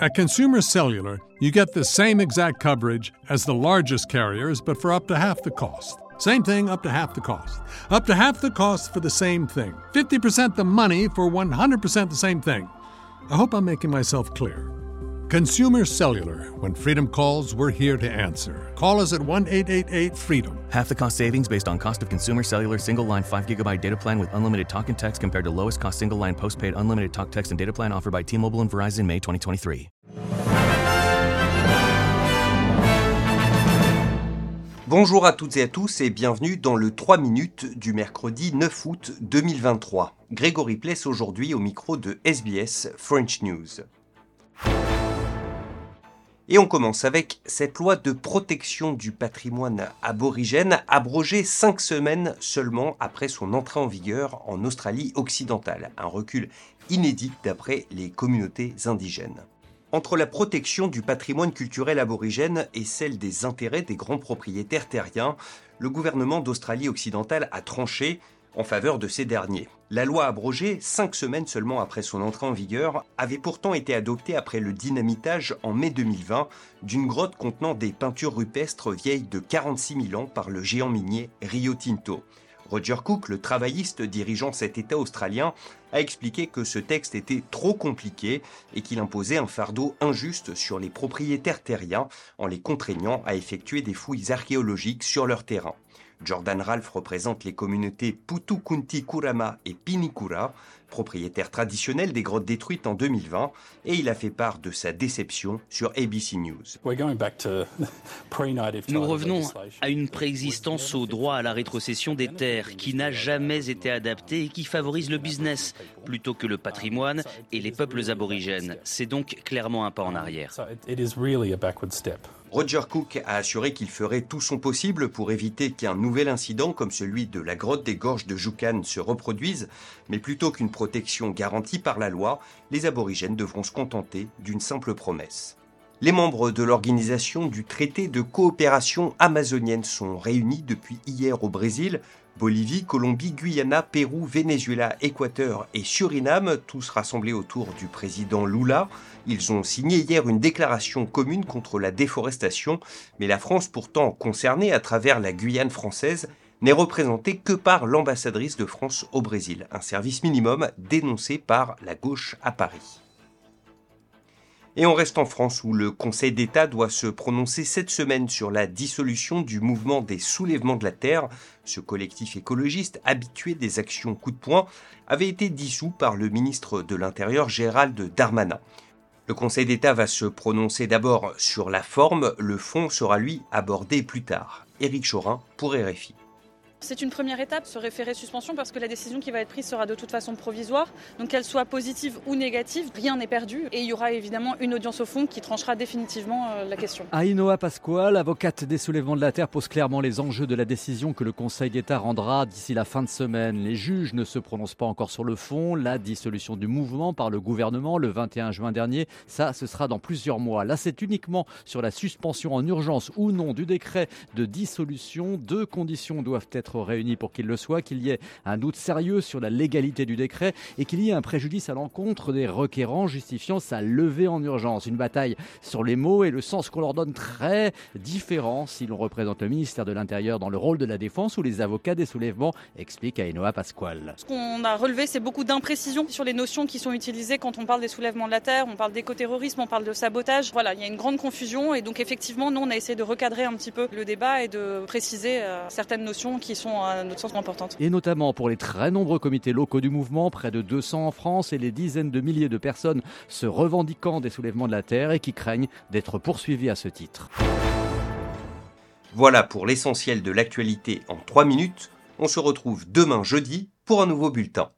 At Consumer Cellular, you get the same exact coverage as the largest carriers, but for up to half the cost. Same thing, up to half the cost. Up to half the cost for the same thing. 50% the money for 100% the same thing. I hope I'm making myself clear. Consumer Cellular. When freedom calls, we're here to answer. Call us at 1 888 freedom. Half the cost savings based on cost of consumer cellular single line 5 gigabyte data plan with unlimited talk and text compared to lowest cost single line postpaid unlimited talk, text, and data plan offered by T Mobile and Verizon May 2023. Bonjour à toutes et à tous et bienvenue dans le 3 minutes du mercredi 9 août 2023. Grégory Pless aujourd'hui au micro de SBS French News. Et on commence avec cette loi de protection du patrimoine aborigène abrogée cinq semaines seulement après son entrée en vigueur en Australie occidentale. Un recul inédit d'après les communautés indigènes. Entre la protection du patrimoine culturel aborigène et celle des intérêts des grands propriétaires terriens, le gouvernement d'Australie occidentale a tranché en faveur de ces derniers. La loi abrogée, cinq semaines seulement après son entrée en vigueur, avait pourtant été adoptée après le dynamitage en mai 2020 d'une grotte contenant des peintures rupestres vieilles de 46 000 ans par le géant minier Rio Tinto. Roger Cook, le travailliste dirigeant cet État australien, a expliqué que ce texte était trop compliqué et qu'il imposait un fardeau injuste sur les propriétaires terriens en les contraignant à effectuer des fouilles archéologiques sur leur terrain. Jordan Ralph représente les communautés Putukunti Kurama et Pinikura, propriétaires traditionnels des grottes détruites en 2020, et il a fait part de sa déception sur ABC News. Nous revenons à une préexistence au droit à la rétrocession des terres qui n'a jamais été adapté et qui favorise le business plutôt que le patrimoine et les peuples aborigènes. C'est donc clairement un pas en arrière. Roger Cook a assuré qu'il ferait tout son possible pour éviter qu'un nouvel incident comme celui de la grotte des gorges de Jukan se reproduise, mais plutôt qu'une protection garantie par la loi, les aborigènes devront se contenter d'une simple promesse. Les membres de l'organisation du traité de coopération amazonienne sont réunis depuis hier au Brésil Bolivie, Colombie, Guyana, Pérou, Venezuela, Équateur et Suriname, tous rassemblés autour du président Lula. Ils ont signé hier une déclaration commune contre la déforestation, mais la France, pourtant concernée à travers la Guyane française, n'est représentée que par l'ambassadrice de France au Brésil, un service minimum dénoncé par la gauche à Paris. Et on reste en France où le Conseil d'État doit se prononcer cette semaine sur la dissolution du mouvement des soulèvements de la Terre. Ce collectif écologiste, habitué des actions coup de poing, avait été dissous par le ministre de l'Intérieur Gérald Darmanin. Le Conseil d'État va se prononcer d'abord sur la forme, le fond sera lui abordé plus tard. Éric Chorin pour RFI. C'est une première étape, ce référé suspension, parce que la décision qui va être prise sera de toute façon provisoire. Donc qu'elle soit positive ou négative, rien n'est perdu. Et il y aura évidemment une audience au fond qui tranchera définitivement euh, la question. Ainoa Pasquale, avocate des soulèvements de la Terre, pose clairement les enjeux de la décision que le Conseil d'État rendra d'ici la fin de semaine. Les juges ne se prononcent pas encore sur le fond. La dissolution du mouvement par le gouvernement le 21 juin dernier, ça, ce sera dans plusieurs mois. Là, c'est uniquement sur la suspension en urgence ou non du décret de dissolution. Deux conditions doivent être réunis pour qu'il le soit, qu'il y ait un doute sérieux sur la légalité du décret et qu'il y ait un préjudice à l'encontre des requérants justifiant sa levée en urgence. Une bataille sur les mots et le sens qu'on leur donne très différent si l'on représente le ministère de l'Intérieur dans le rôle de la défense ou les avocats des soulèvements, explique Ainoa Pasquale. Ce qu'on a relevé, c'est beaucoup d'imprécisions sur les notions qui sont utilisées quand on parle des soulèvements de la terre, on parle d'écoterrorisme, on parle de sabotage. Voilà, il y a une grande confusion et donc effectivement, nous, on a essayé de recadrer un petit peu le débat et de préciser euh, certaines notions qui sont à notre sens importantes. Et notamment pour les très nombreux comités locaux du mouvement, près de 200 en France et les dizaines de milliers de personnes se revendiquant des soulèvements de la terre et qui craignent d'être poursuivis à ce titre. Voilà pour l'essentiel de l'actualité en 3 minutes. On se retrouve demain jeudi pour un nouveau bulletin.